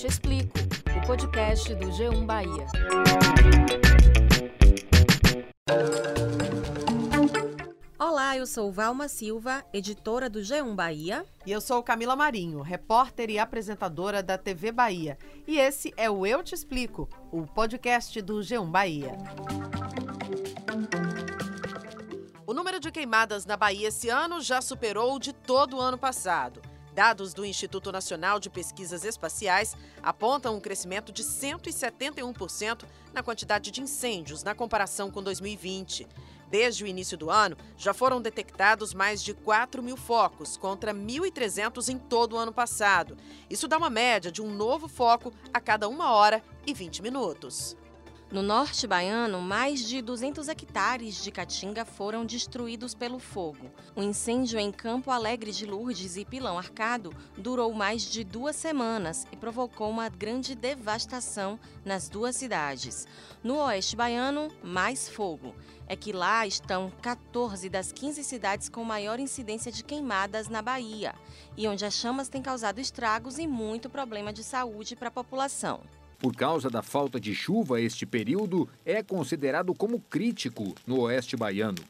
Te Explico, o podcast do G1 Bahia. Olá, eu sou Valma Silva, editora do G1 Bahia. E eu sou Camila Marinho, repórter e apresentadora da TV Bahia. E esse é o Eu Te Explico, o podcast do G1 Bahia. O número de queimadas na Bahia esse ano já superou o de todo o ano passado. Dados do Instituto Nacional de Pesquisas Espaciais apontam um crescimento de 171% na quantidade de incêndios na comparação com 2020. Desde o início do ano, já foram detectados mais de 4 mil focos, contra 1.300 em todo o ano passado. Isso dá uma média de um novo foco a cada uma hora e 20 minutos. No norte baiano, mais de 200 hectares de caatinga foram destruídos pelo fogo. O incêndio em Campo Alegre de Lourdes e Pilão Arcado durou mais de duas semanas e provocou uma grande devastação nas duas cidades. No oeste baiano, mais fogo. É que lá estão 14 das 15 cidades com maior incidência de queimadas na Bahia e onde as chamas têm causado estragos e muito problema de saúde para a população. Por causa da falta de chuva, este período é considerado como crítico no oeste baiano.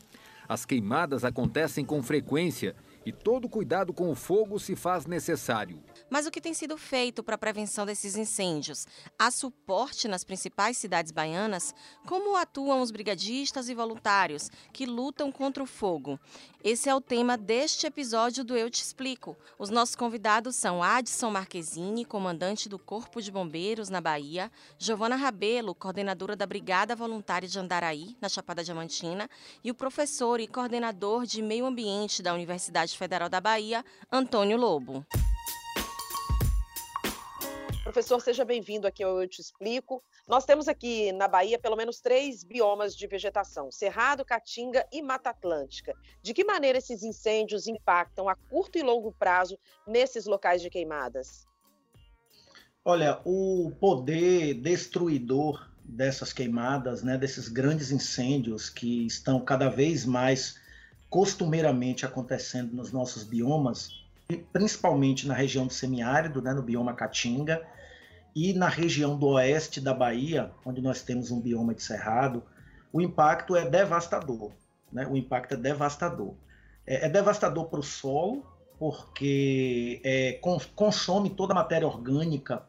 As queimadas acontecem com frequência e todo cuidado com o fogo se faz necessário. Mas o que tem sido feito para a prevenção desses incêndios? Há suporte nas principais cidades baianas? Como atuam os brigadistas e voluntários que lutam contra o fogo? Esse é o tema deste episódio do Eu Te Explico. Os nossos convidados são Adson Marquezine, comandante do Corpo de Bombeiros na Bahia, Giovana Rabelo, coordenadora da Brigada Voluntária de Andaraí, na Chapada Diamantina, e o professor e coordenador de Meio Ambiente da Universidade Federal da Bahia, Antônio Lobo. Professor, seja bem-vindo aqui Eu Te Explico. Nós temos aqui na Bahia pelo menos três biomas de vegetação: Cerrado, Caatinga e Mata Atlântica. De que maneira esses incêndios impactam a curto e longo prazo nesses locais de queimadas? Olha, o poder destruidor dessas queimadas, né, desses grandes incêndios que estão cada vez mais costumeiramente acontecendo nos nossos biomas, principalmente na região do semiárido, né, no bioma Caatinga, e na região do oeste da Bahia, onde nós temos um bioma de cerrado, o impacto é devastador. Né? O impacto é devastador. É, é devastador para o solo, porque é, consome toda a matéria orgânica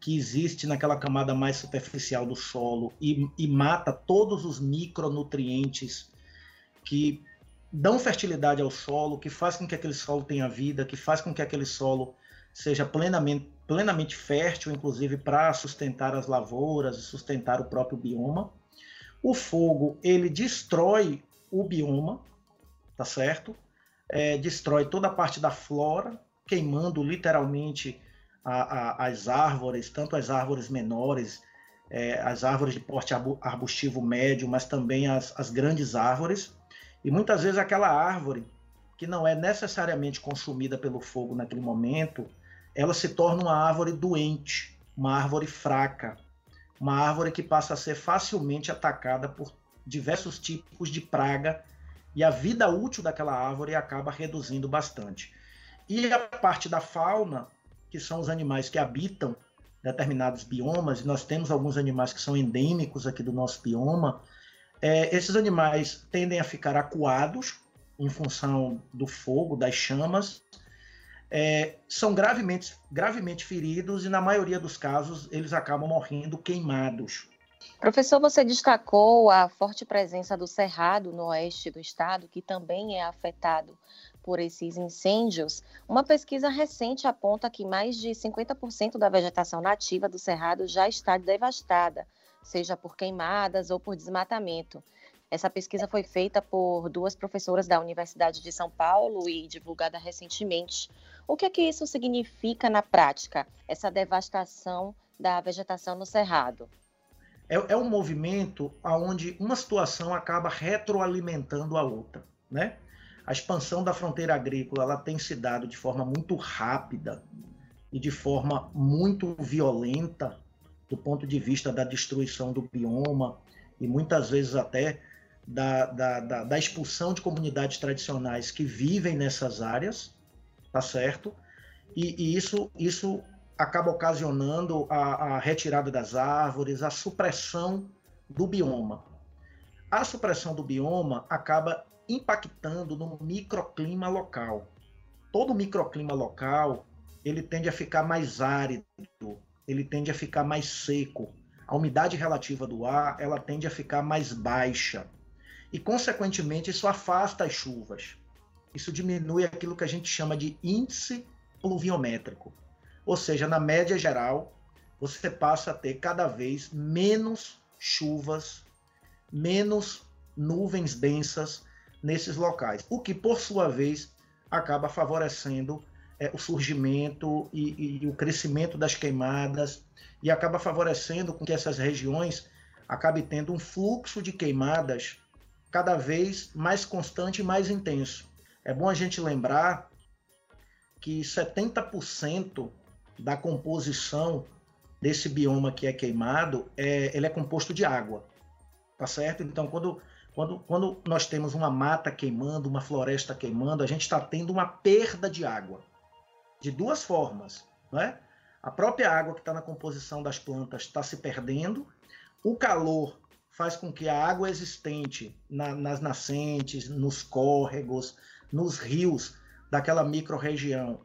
que existe naquela camada mais superficial do solo e, e mata todos os micronutrientes que dão fertilidade ao solo, que faz com que aquele solo tenha vida, que faz com que aquele solo seja plenamente, plenamente fértil, inclusive para sustentar as lavouras e sustentar o próprio bioma. O fogo ele destrói o bioma, tá certo? É, destrói toda a parte da flora, queimando literalmente a, a, as árvores, tanto as árvores menores, é, as árvores de porte arbustivo médio, mas também as, as grandes árvores. E muitas vezes aquela árvore que não é necessariamente consumida pelo fogo naquele momento, ela se torna uma árvore doente, uma árvore fraca, uma árvore que passa a ser facilmente atacada por diversos tipos de praga e a vida útil daquela árvore acaba reduzindo bastante. E a parte da fauna, que são os animais que habitam determinados biomas, e nós temos alguns animais que são endêmicos aqui do nosso bioma, é, esses animais tendem a ficar acuados em função do fogo, das chamas, é, são gravemente, gravemente feridos e, na maioria dos casos, eles acabam morrendo queimados. Professor, você destacou a forte presença do cerrado no oeste do estado, que também é afetado por esses incêndios. Uma pesquisa recente aponta que mais de 50% da vegetação nativa do cerrado já está devastada, seja por queimadas ou por desmatamento. Essa pesquisa foi feita por duas professoras da Universidade de São Paulo e divulgada recentemente. O que é que isso significa na prática, essa devastação da vegetação no Cerrado? É, é um movimento onde uma situação acaba retroalimentando a outra, né? A expansão da fronteira agrícola ela tem se dado de forma muito rápida e de forma muito violenta do ponto de vista da destruição do bioma e muitas vezes até da, da, da, da expulsão de comunidades tradicionais que vivem nessas áreas, tá certo? E, e, isso, isso acaba ocasionando a, a retirada das árvores, a supressão do bioma. A supressão do bioma acaba impactando no microclima local. Todo microclima local ele tende a ficar mais árido, ele tende a ficar mais seco. A umidade relativa do ar ela tende a ficar mais baixa e, consequentemente, isso afasta as chuvas. Isso diminui aquilo que a gente chama de índice pluviométrico. Ou seja, na média geral, você passa a ter cada vez menos chuvas, menos nuvens densas nesses locais, o que, por sua vez, acaba favorecendo é, o surgimento e, e, o crescimento das queimadas e acaba favorecendo com que essas regiões acabem tendo um fluxo de queimadas cada vez mais constante e mais intenso. É bom a gente lembrar que 70% da composição desse bioma que é queimado, é, ele é composto de água, tá certo? Então, quando, quando, quando nós temos uma mata queimando, uma floresta queimando, a gente está tendo uma perda de água, de duas formas, né? A própria água que está na composição das plantas está se perdendo, o calor faz com que a água existente na, nas nascentes, nos córregos, nos rios daquela microrregião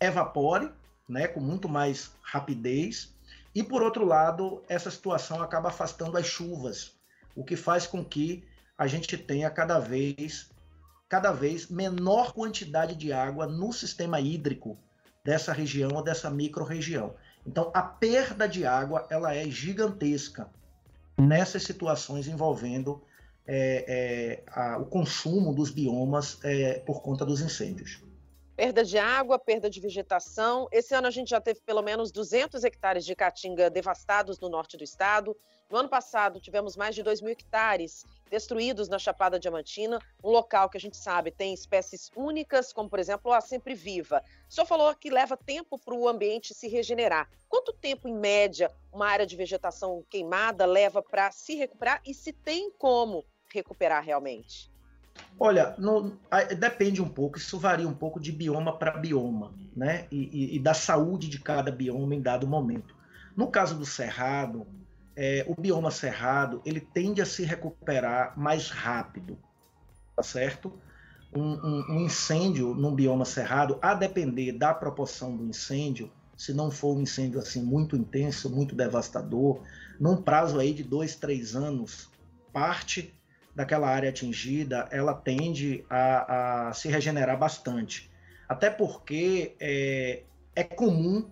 evapore, né, com muito mais rapidez. E por outro lado, essa situação acaba afastando as chuvas, o que faz com que a gente tenha cada vez cada vez menor quantidade de água no sistema hídrico dessa região ou dessa microrregião. Então, a perda de água ela é gigantesca nessas situações envolvendo é, é, a, o consumo dos biomas é, por conta dos incêndios. Perda de água, perda de vegetação. Esse ano a gente já teve pelo menos 200 hectares de caatinga devastados no norte do estado. No ano passado, tivemos mais de 2 mil hectares destruídos na Chapada Diamantina, um local que a gente sabe tem espécies únicas, como por exemplo a sempre viva. O senhor falou que leva tempo para o ambiente se regenerar. Quanto tempo, em média, uma área de vegetação queimada leva para se recuperar e se tem como recuperar realmente? Olha, no, depende um pouco, isso varia um pouco de bioma para bioma, né? E, e, e, da saúde de cada bioma em dado momento. No caso do cerrado, é, o bioma cerrado ele tende a se recuperar mais rápido, tá certo? Um, um, um incêndio num bioma cerrado, a depender da proporção do incêndio, se não for um incêndio assim muito intenso, muito devastador, num prazo aí de dois, três anos, parte daquela área atingida, ela tende a, a se regenerar bastante. Até porque é, é comum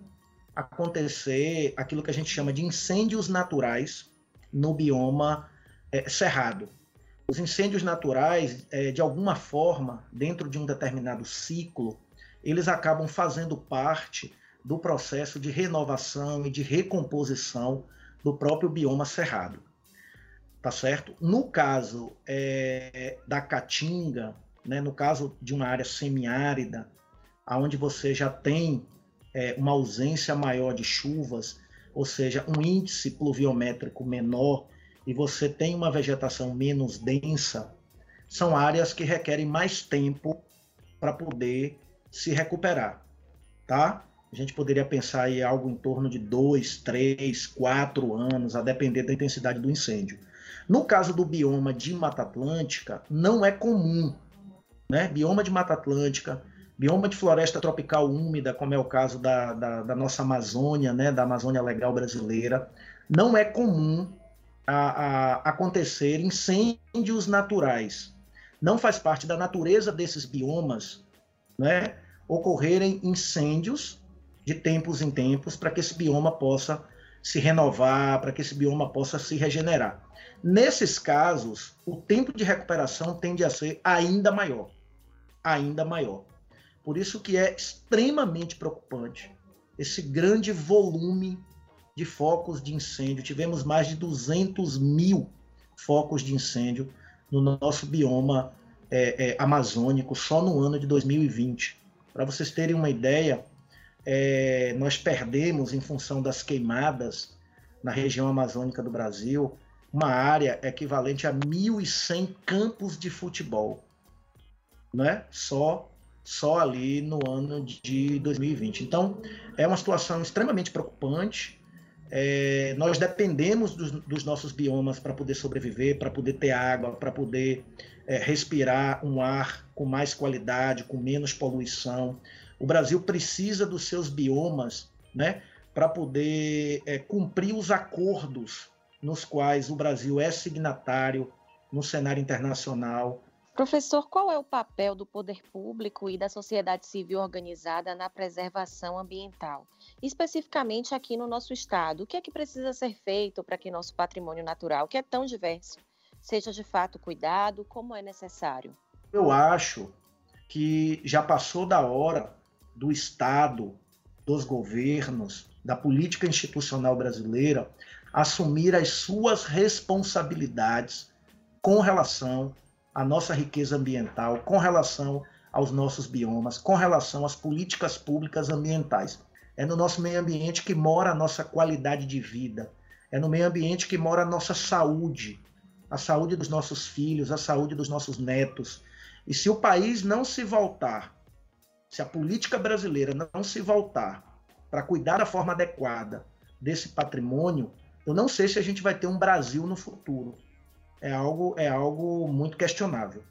acontecer aquilo que a gente chama de incêndios naturais no bioma é, cerrado. Os incêndios naturais, é, de alguma forma, dentro de um determinado ciclo, eles acabam fazendo parte do processo de renovação e de recomposição do próprio bioma cerrado tá certo? No caso é, da caatinga, né, no caso de uma área semiárida, aonde você já tem é, uma ausência maior de chuvas, ou seja, um índice pluviométrico menor, e você tem uma vegetação menos densa, são áreas que requerem mais tempo para poder se recuperar, tá? A gente poderia pensar em algo em torno de dois, três, quatro anos, a depender da intensidade do incêndio. No caso do bioma de Mata Atlântica, não é comum. Né? Bioma de Mata Atlântica, bioma de floresta tropical úmida, como é o caso da, da, da nossa Amazônia, né? da Amazônia Legal Brasileira, não é comum a, a acontecer incêndios naturais. Não faz parte da natureza desses biomas né? ocorrerem incêndios de tempos em tempos para que esse bioma possa se renovar, para que esse bioma possa se regenerar. Nesses casos, o tempo de recuperação tende a ser ainda maior, ainda maior. Por isso que é extremamente preocupante esse grande volume de focos de incêndio. Tivemos mais de 200 mil focos de incêndio no nosso bioma é, é, amazônico só no ano de 2020. Para vocês terem uma ideia, é, nós perdemos, em função das queimadas na região amazônica do Brasil, uma área equivalente a 1.100 campos de futebol, né? Só só ali no ano de 2020. Então, é uma situação extremamente preocupante. É, nós dependemos dos, dos nossos biomas para poder sobreviver, para poder ter água, para poder é, respirar um ar com mais qualidade, com menos poluição. O Brasil precisa dos seus biomas né, para poder é, cumprir os acordos nos quais o Brasil é signatário no cenário internacional. Professor, qual é o papel do poder público e da sociedade civil organizada na preservação ambiental? Especificamente aqui no nosso estado, o que é que precisa ser feito para que nosso patrimônio natural, que é tão diverso, seja de fato cuidado como é necessário? Eu acho que já passou da hora do Estado, dos governos, da política institucional brasileira assumir as suas responsabilidades com relação à nossa riqueza ambiental, com relação aos nossos biomas, com relação às políticas públicas ambientais. É no nosso meio ambiente que mora a nossa qualidade de vida, é no meio ambiente que mora a nossa saúde, a saúde dos nossos filhos, a saúde dos nossos netos. E se o país não se voltar se a política brasileira não se voltar para cuidar da forma adequada desse patrimônio, eu não sei se a gente vai ter um Brasil no futuro. É algo, é algo muito questionável.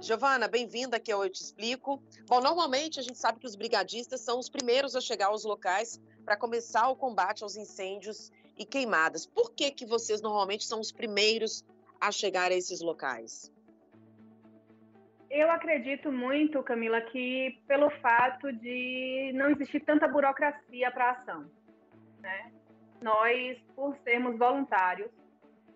Giovana, bem-vinda aqui ao Eu Te Explico. Bom, normalmente a gente sabe que os brigadistas são os primeiros a chegar aos locais para começar o combate aos incêndios e queimadas. Por que, que vocês normalmente são os primeiros a chegar a esses locais? Eu acredito muito, Camila, que pelo fato de não existir tanta burocracia para ação. Né? Nós, por sermos voluntários,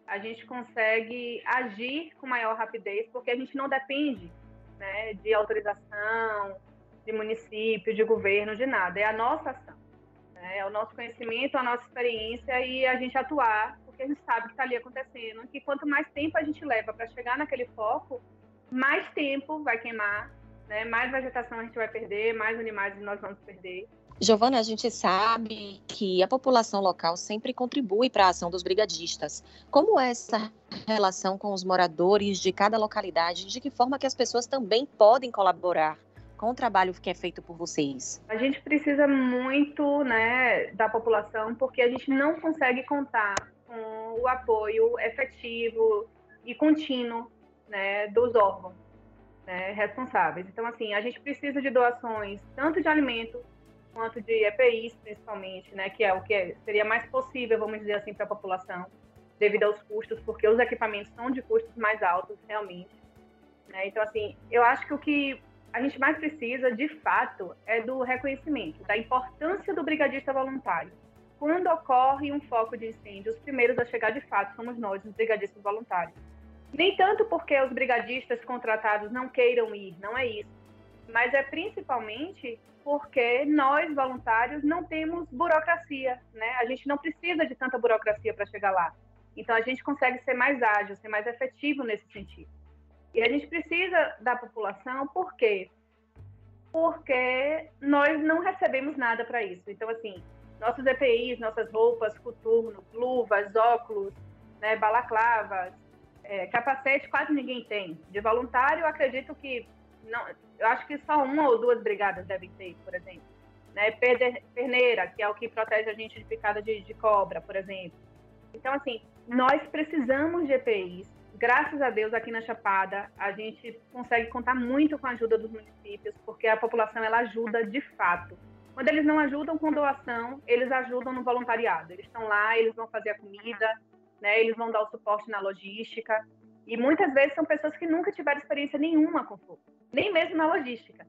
a gente consegue agir com maior rapidez, porque a gente não depende né, de autorização, de município, de governo, de nada. É a nossa ação. Né? É o nosso conhecimento, a nossa experiência e a gente atuar, porque a gente sabe que está ali acontecendo. Que quanto mais tempo a gente leva para chegar naquele foco, mais tempo vai queimar, né? mais vegetação a gente vai perder, mais animais nós vamos perder. Giovana, a gente sabe que a população local sempre contribui para a ação dos brigadistas. Como é essa relação com os moradores de cada localidade? De que forma que as pessoas também podem colaborar com o trabalho que é feito por vocês? A gente precisa muito né, da população, porque a gente não consegue contar com o apoio efetivo e contínuo né, dos órgãos né, responsáveis. Então, assim, a gente precisa de doações tanto de alimentos quanto de EPIs, principalmente, né, que é o que seria mais possível, vamos dizer assim, para a população, devido aos custos, porque os equipamentos são de custos mais altos, realmente. Né? Então, assim, eu acho que o que a gente mais precisa, de fato, é do reconhecimento, da importância do brigadista voluntário. Quando ocorre um foco de incêndio, os primeiros a chegar de fato somos nós, os brigadistas voluntários. Nem tanto porque os brigadistas contratados não queiram ir, não é isso. Mas é principalmente porque nós, voluntários, não temos burocracia, né? A gente não precisa de tanta burocracia para chegar lá. Então, a gente consegue ser mais ágil, ser mais efetivo nesse sentido. E a gente precisa da população, por quê? Porque nós não recebemos nada para isso. Então, assim, nossos EPIs, nossas roupas, coturno, luvas, óculos, né, balaclavas, é, capacete quase ninguém tem. De voluntário, acredito que não, eu acho que só uma ou duas brigadas devem ter, por exemplo. Né? Perneira, que é o que protege a gente de picada de, de cobra, por exemplo. Então, assim, nós precisamos de EPIs. Graças a Deus, aqui na Chapada, a gente consegue contar muito com a ajuda dos municípios, porque a população ela ajuda de fato. Quando eles não ajudam com doação, eles ajudam no voluntariado. Eles estão lá, eles vão fazer a comida, né? Eles vão dar o suporte na logística. E muitas vezes são pessoas que nunca tiveram experiência nenhuma com fogo, nem mesmo na logística.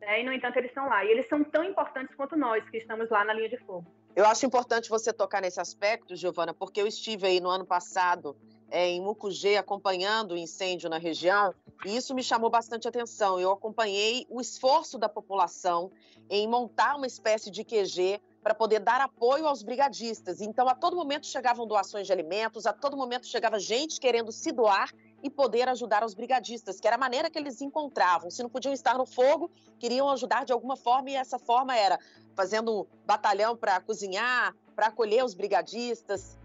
Né? E, no entanto, eles estão lá. E eles são tão importantes quanto nós que estamos lá na linha de fogo. Eu acho importante você tocar nesse aspecto, Giovana, porque eu estive aí no ano passado é, em Mucugê acompanhando o incêndio na região e isso me chamou bastante atenção. Eu acompanhei o esforço da população em montar uma espécie de QG para poder dar apoio aos brigadistas. Então, a todo momento chegavam doações de alimentos, a todo momento chegava gente querendo se doar e poder ajudar os brigadistas, que era a maneira que eles encontravam. Se não podiam estar no fogo, queriam ajudar de alguma forma, e essa forma era fazendo um batalhão para cozinhar, para acolher os brigadistas.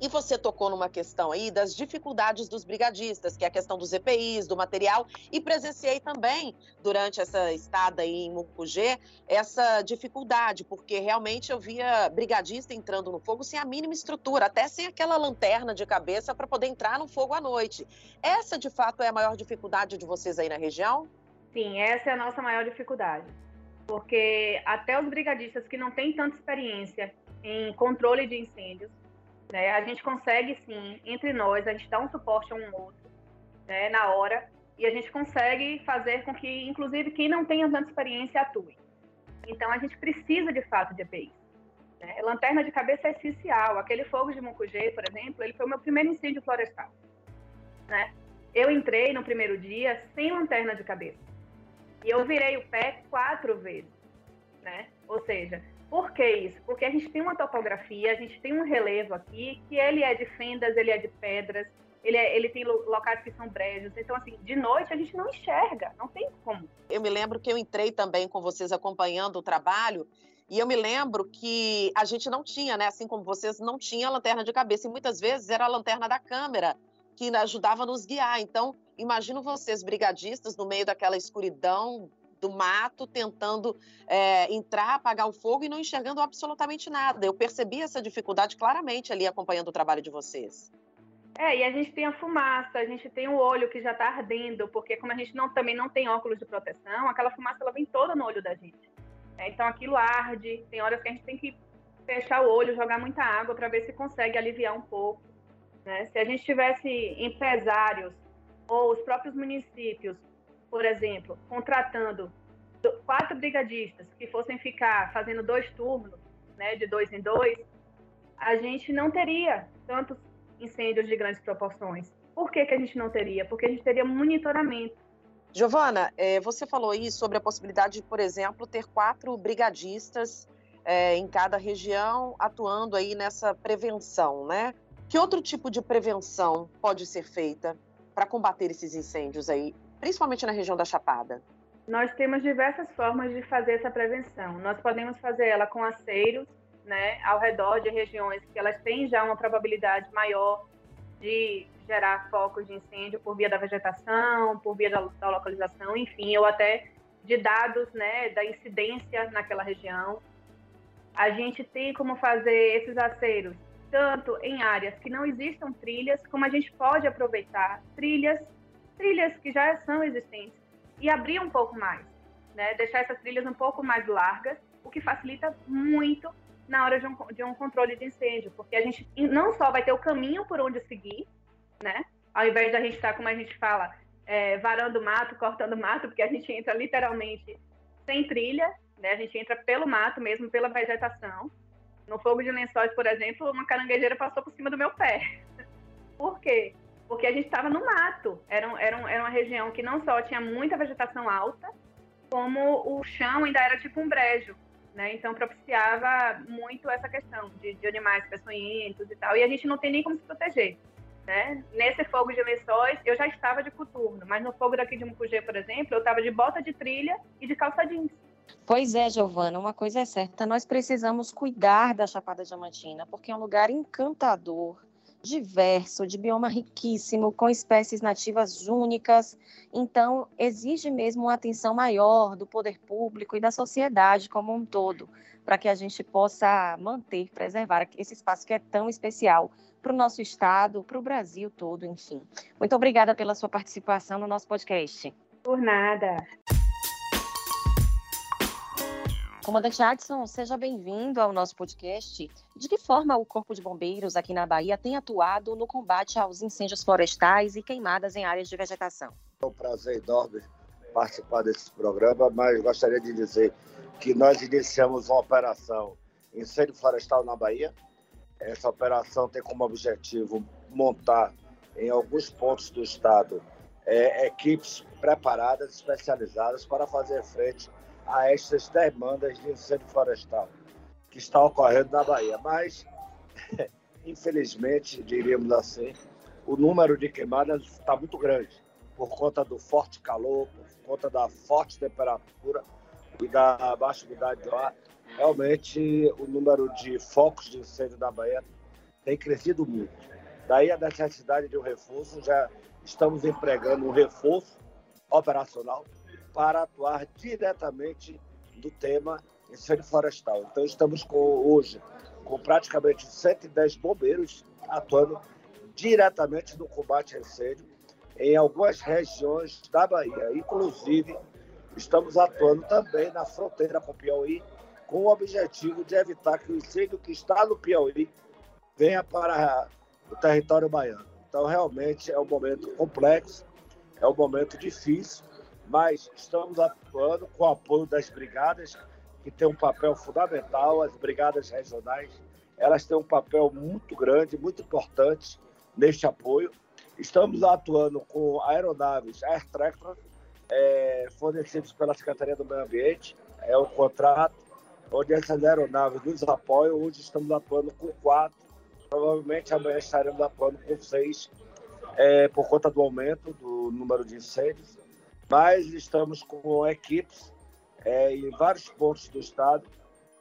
E você tocou numa questão aí das dificuldades dos brigadistas, que é a questão dos EPIs, do material, e presenciei também, durante essa estada aí em Mucugê, essa dificuldade, porque realmente eu via brigadista entrando no fogo sem a mínima estrutura, até sem aquela lanterna de cabeça para poder entrar no fogo à noite. Essa, de fato, é a maior dificuldade de vocês aí na região? Sim, essa é a nossa maior dificuldade. Porque até os brigadistas que não têm tanta experiência em controle de incêndios, né? A gente consegue, sim, entre nós, a gente dá um suporte a um outro, né, na hora, e a gente consegue fazer com que, inclusive, quem não tenha tanta experiência atue. Então, a gente precisa, de fato, de EPIs. Né? Lanterna de cabeça é essencial. Aquele fogo de Mucugê, por exemplo, ele foi o meu primeiro incêndio florestal. Né? Eu entrei no primeiro dia sem lanterna de cabeça. E eu virei o pé quatro vezes. Né? Ou seja, por que isso? Porque a gente tem uma topografia, a gente tem um relevo aqui, que ele é de fendas, ele é de pedras, ele, é, ele tem locais que são brejos. Então, assim, de noite a gente não enxerga, não tem como. Eu me lembro que eu entrei também com vocês acompanhando o trabalho, e eu me lembro que a gente não tinha, né? Assim como vocês, não tinha lanterna de cabeça, e muitas vezes era a lanterna da câmera que ajudava a nos guiar. Então, imagino vocês, brigadistas, no meio daquela escuridão, do mato, tentando é, entrar, apagar o fogo e não enxergando absolutamente nada. Eu percebi essa dificuldade claramente ali acompanhando o trabalho de vocês. É, e a gente tem a fumaça, a gente tem o olho que já está ardendo, porque como a gente não, também não tem óculos de proteção, aquela fumaça ela vem toda no olho da gente. É, então aquilo arde, tem horas que a gente tem que fechar o olho, jogar muita água para ver se consegue aliviar um pouco. Né? Se a gente tivesse empresários ou os próprios municípios por exemplo, contratando quatro brigadistas que fossem ficar fazendo dois turnos, né, de dois em dois, a gente não teria tantos incêndios de grandes proporções. Por que, que a gente não teria? Porque a gente teria monitoramento. Giovana, é, você falou aí sobre a possibilidade de, por exemplo, ter quatro brigadistas é, em cada região atuando aí nessa prevenção, né? Que outro tipo de prevenção pode ser feita para combater esses incêndios aí principalmente na região da Chapada? Nós temos diversas formas de fazer essa prevenção. Nós podemos fazer ela com aceiros, né, ao redor de regiões que elas têm já uma probabilidade maior de gerar focos de incêndio por via da vegetação, por via da, localização, enfim, ou até de dados, né, da incidência naquela região. A gente tem como fazer esses aceiros tanto em áreas que não existam trilhas, como a gente pode aproveitar trilhas trilhas que já são existentes e abrir um pouco mais, né? Deixar essas trilhas um pouco mais largas, o que facilita muito na hora de um, de um controle de incêndio, porque a gente não só vai ter o caminho por onde seguir, né? Ao invés da gente estar, como a gente fala, é, varando mato, cortando mato, porque a gente entra literalmente sem trilha, né? A gente entra pelo mato mesmo, pela vegetação. No fogo de lençóis, por exemplo, uma caranguejeira passou por cima do meu pé. por quê? Porque a gente estava no mato. Era, era, era uma região que não só tinha muita vegetação alta, como o chão ainda era tipo um brejo. Né? Então propiciava muito essa questão de, de animais peçonhentos e tal. E a gente não tem nem como se proteger. Né? Nesse fogo de lençóis, eu já estava de coturno, mas no fogo daqui de Mucugê, por exemplo, eu estava de bota de trilha e de calça jeans. Pois é, Giovana, uma coisa é certa, nós precisamos cuidar da Chapada Diamantina, porque é um lugar encantador, diverso, de bioma riquíssimo, com espécies nativas únicas. Então, exige mesmo uma atenção maior do poder público e da sociedade como um todo, para que a gente possa manter, preservar esse espaço que é tão especial para o nosso estado, para o Brasil todo, enfim. Muito obrigada pela sua participação no nosso podcast. Por nada. Comandante Adson, seja bem-vindo ao nosso podcast. De que forma o Corpo de Bombeiros aqui na Bahia tem atuado no combate aos incêndios florestais e queimadas em áreas de vegetação? É um prazer enorme participar desse programa, mas gostaria de dizer que nós iniciamos uma operação incêndio florestal na Bahia. Essa operação tem como objetivo montar em alguns pontos do estado é, equipes preparadas, especializadas para fazer frente a estas demandas de incêndio florestal que está ocorrendo na Bahia. Mas, infelizmente, diríamos assim, o número de queimadas está muito grande por conta do forte calor, por conta da forte temperatura e da baixa umidade do ar. Realmente, o número de focos de incêndio na Bahia tem crescido muito. Daí a necessidade de um reforço, já estamos empregando um reforço operacional para atuar diretamente do tema incêndio florestal. Então estamos com, hoje com praticamente 110 bombeiros atuando diretamente no combate a incêndio em algumas regiões da Bahia. Inclusive, estamos atuando também na fronteira com o Piauí, com o objetivo de evitar que o incêndio que está no Piauí venha para o território baiano. Então, realmente é um momento complexo, é um momento difícil, mas estamos atuando com o apoio das brigadas, que tem um papel fundamental, as brigadas regionais, elas têm um papel muito grande, muito importante neste apoio. Estamos atuando com aeronaves Air Tractor, é, fornecidos pela Secretaria do Meio Ambiente. É um contrato onde essas aeronaves nos apoiam. Hoje estamos atuando com quatro. Provavelmente amanhã estaremos atuando com seis, é, por conta do aumento do número de incêndios. Mas estamos com equipes é, em vários pontos do estado,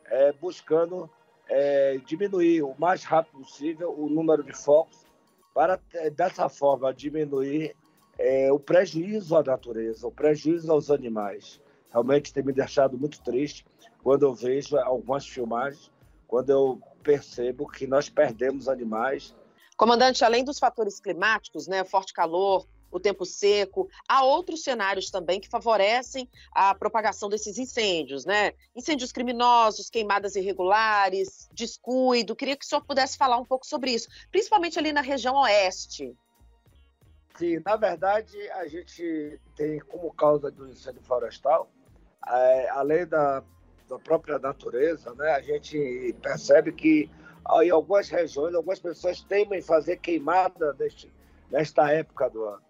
é, buscando é, diminuir o mais rápido possível o número de focos para é, dessa forma diminuir é, o prejuízo à natureza, o prejuízo aos animais. Realmente tem me deixado muito triste quando eu vejo algumas filmagens, quando eu percebo que nós perdemos animais. Comandante, além dos fatores climáticos, né, forte calor, o tempo seco. Há outros cenários também que favorecem a propagação desses incêndios, né? Incêndios criminosos, queimadas irregulares, descuido. Queria que o senhor pudesse falar um pouco sobre isso, principalmente ali na região oeste. Sim, na verdade, a gente tem como causa do incêndio florestal, é, além da, da própria natureza, né, a gente percebe que em algumas regiões, algumas pessoas temem fazer queimada neste, nesta época do ano.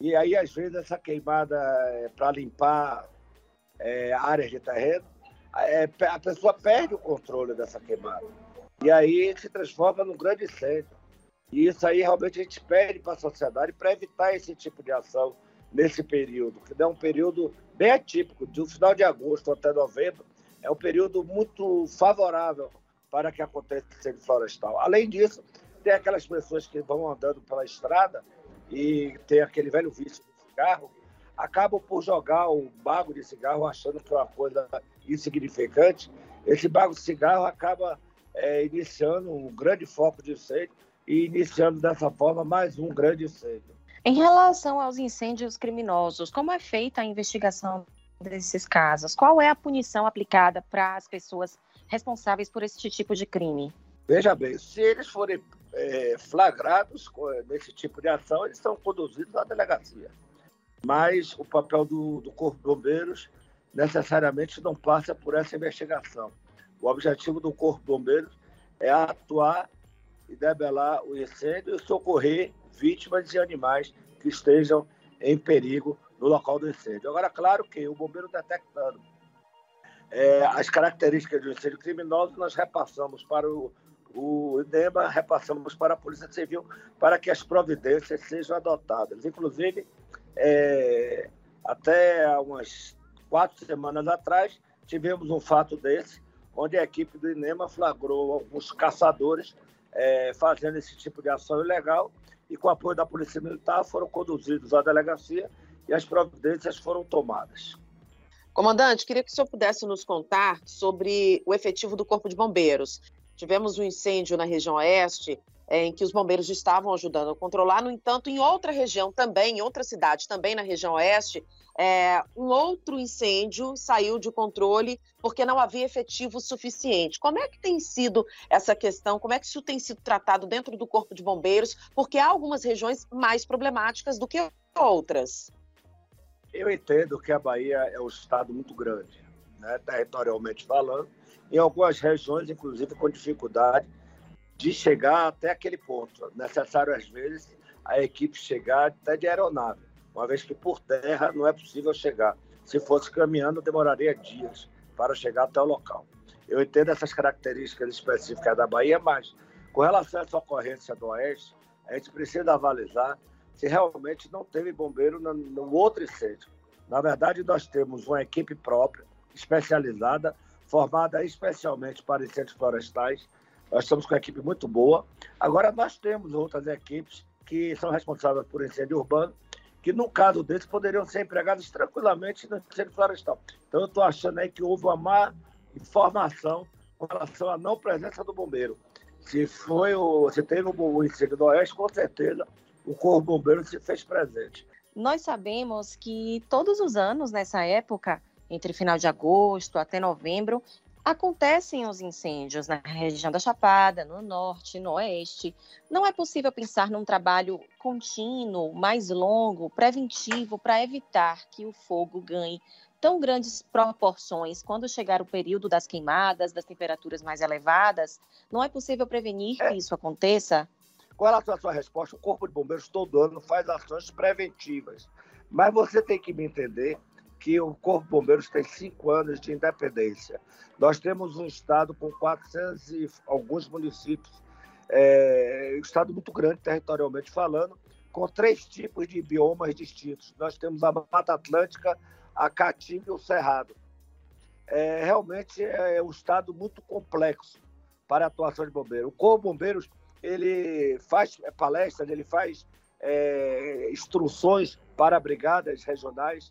E aí, às vezes, essa queimada é para limpar é, áreas de terreno, é, a pessoa perde o controle dessa queimada. E aí se transforma num grande incêndio. E isso aí realmente a gente pede para a sociedade para evitar esse tipo de ação nesse período, que é um período bem atípico, do final de agosto até novembro, é um período muito favorável para que aconteça incêndio florestal. Além disso, tem aquelas pessoas que vão andando pela estrada e tem aquele velho vício de cigarro, acabam por jogar o bago de cigarro achando que é uma coisa insignificante. Esse bago de cigarro acaba é, iniciando um grande foco de incêndio e iniciando dessa forma mais um grande incêndio. Em relação aos incêndios criminosos, como é feita a investigação desses casos? Qual é a punição aplicada para as pessoas responsáveis por esse tipo de crime? Veja bem, se eles forem é, flagrados nesse tipo de ação, eles são conduzidos à delegacia. Mas o papel do, do Corpo de Bombeiros necessariamente não passa por essa investigação. O objetivo do Corpo de Bombeiros é atuar e debelar o incêndio e socorrer vítimas e animais que estejam em perigo no local do incêndio. Agora, claro que o bombeiro detectando é, as características do incêndio criminoso, nós repassamos para o o INEMA repassamos para a Polícia Civil para que as providências sejam adotadas. Inclusive, é, até umas quatro semanas atrás, tivemos um fato desse, onde a equipe do INEMA flagrou alguns caçadores é, fazendo esse tipo de ação ilegal e, com apoio da Polícia Militar, foram conduzidos à delegacia e as providências foram tomadas. Comandante, queria que o senhor pudesse nos contar sobre o efetivo do Corpo de Bombeiros. Tivemos um incêndio na região oeste, é, em que os bombeiros estavam ajudando a controlar. No entanto, em outra região também, em outra cidade, também na região oeste, é, um outro incêndio saiu de controle porque não havia efetivo suficiente. Como é que tem sido essa questão? Como é que isso tem sido tratado dentro do Corpo de Bombeiros? Porque há algumas regiões mais problemáticas do que outras. Eu entendo que a Bahia é um estado muito grande, né, territorialmente falando, em algumas regiões, inclusive com dificuldade de chegar até aquele ponto. Necessário, às vezes, a equipe chegar até de aeronave, uma vez que por terra não é possível chegar. Se fosse caminhando, demoraria dias para chegar até o local. Eu entendo essas características específicas da Bahia, mas com relação a essa ocorrência do Oeste, a gente precisa avalizar se realmente não teve bombeiro no, no outro incêndio. Na verdade, nós temos uma equipe própria, especializada, formada especialmente para incêndios florestais. Nós estamos com uma equipe muito boa. Agora, nós temos outras equipes que são responsáveis por incêndio urbano, que no caso desses poderiam ser empregados tranquilamente no incêndio florestal. Então, eu estou achando aí que houve uma má informação com relação à não presença do bombeiro. Se foi o, se teve o incêndio do Oeste, com certeza o Corpo Bombeiro se fez presente. Nós sabemos que todos os anos, nessa época, entre final de agosto até novembro, acontecem os incêndios na região da Chapada, no norte, no oeste. Não é possível pensar num trabalho contínuo, mais longo, preventivo, para evitar que o fogo ganhe tão grandes proporções quando chegar o período das queimadas, das temperaturas mais elevadas? Não é possível prevenir é. que isso aconteça? Com relação à sua resposta, o Corpo de Bombeiros todo ano faz ações preventivas. Mas você tem que me entender que o Corpo Bombeiros tem cinco anos de independência. Nós temos um estado com 400 e alguns municípios, é, um estado muito grande territorialmente falando, com três tipos de biomas distintos. Nós temos a Mata Atlântica, a Caatinga e o Cerrado. É, realmente é um estado muito complexo para a atuação de bombeiro. O Corpo Bombeiros ele faz palestras, ele faz é, instruções para brigadas regionais,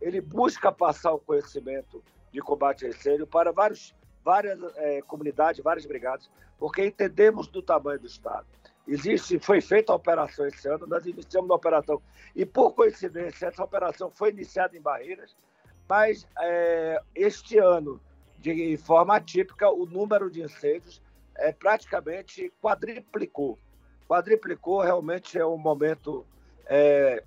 ele busca passar o conhecimento de combate a incêndio para vários, várias é, comunidades, várias brigadas, porque entendemos do tamanho do Estado. Existe, foi feita a operação esse ano, nós iniciamos a operação, e por coincidência, essa operação foi iniciada em Barreiras, mas é, este ano, de forma atípica, o número de incêndios é, praticamente quadriplicou. Quadriplicou, realmente é um momento é,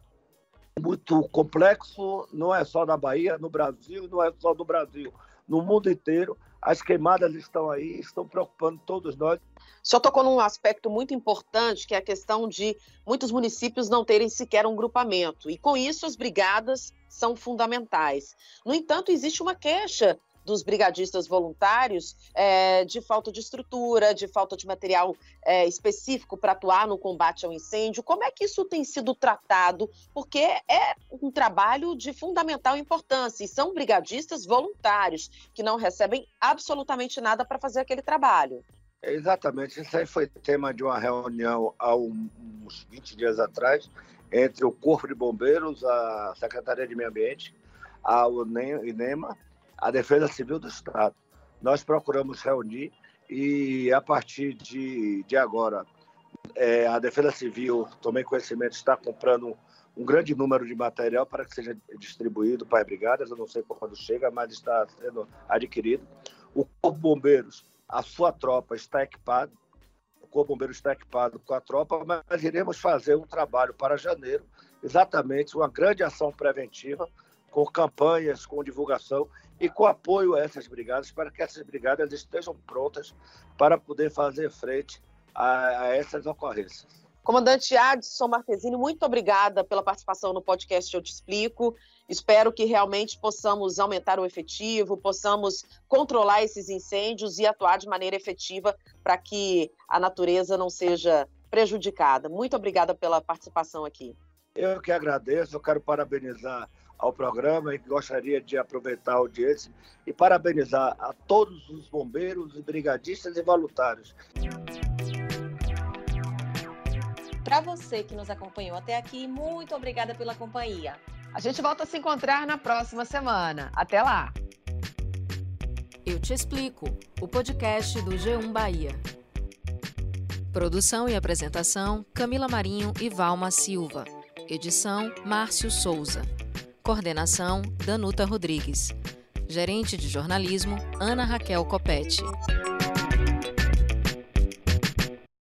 muito complexo, não é só na Bahia, no Brasil, não é só no Brasil, no mundo inteiro. As queimadas estão aí, estão preocupando todos nós. Só tocou num aspecto muito importante, que é a questão de muitos municípios não terem sequer um grupamento. E com isso, as brigadas são fundamentais. No entanto, existe uma queixa dos brigadistas voluntários é, de falta de estrutura, de falta de material é, específico para atuar no combate ao incêndio. Como é que isso tem sido tratado? Porque é um trabalho de fundamental importância e são brigadistas voluntários que não recebem absolutamente nada para fazer aquele trabalho. Exatamente, isso aí foi tema de uma reunião há uns 20 dias atrás entre o Corpo de Bombeiros, a Secretaria de Meio Ambiente, a UNEMA a Defesa Civil do Estado. Nós procuramos reunir e, a partir de, de agora, é, a Defesa Civil, tomei conhecimento, está comprando um grande número de material para que seja distribuído para as brigadas. Eu não sei quando chega, mas está sendo adquirido. O Corpo Bombeiros, a sua tropa está equipada. O Corpo Bombeiros está equipado com a tropa, mas iremos fazer um trabalho para janeiro, exatamente uma grande ação preventiva, com campanhas, com divulgação e com apoio a essas brigadas, para que essas brigadas estejam prontas para poder fazer frente a, a essas ocorrências. Comandante Adson Martesini, muito obrigada pela participação no podcast Eu Te Explico. Espero que realmente possamos aumentar o efetivo, possamos controlar esses incêndios e atuar de maneira efetiva para que a natureza não seja prejudicada. Muito obrigada pela participação aqui. Eu que agradeço, eu quero parabenizar ao programa e gostaria de aproveitar a audiência e parabenizar a todos os bombeiros brigadistas e voluntários. Para você que nos acompanhou até aqui, muito obrigada pela companhia. A gente volta a se encontrar na próxima semana. Até lá! Eu te explico o podcast do G1 Bahia. Produção e apresentação: Camila Marinho e Valma Silva. Edição: Márcio Souza. Coordenação: Danuta Rodrigues. Gerente de jornalismo: Ana Raquel Copete.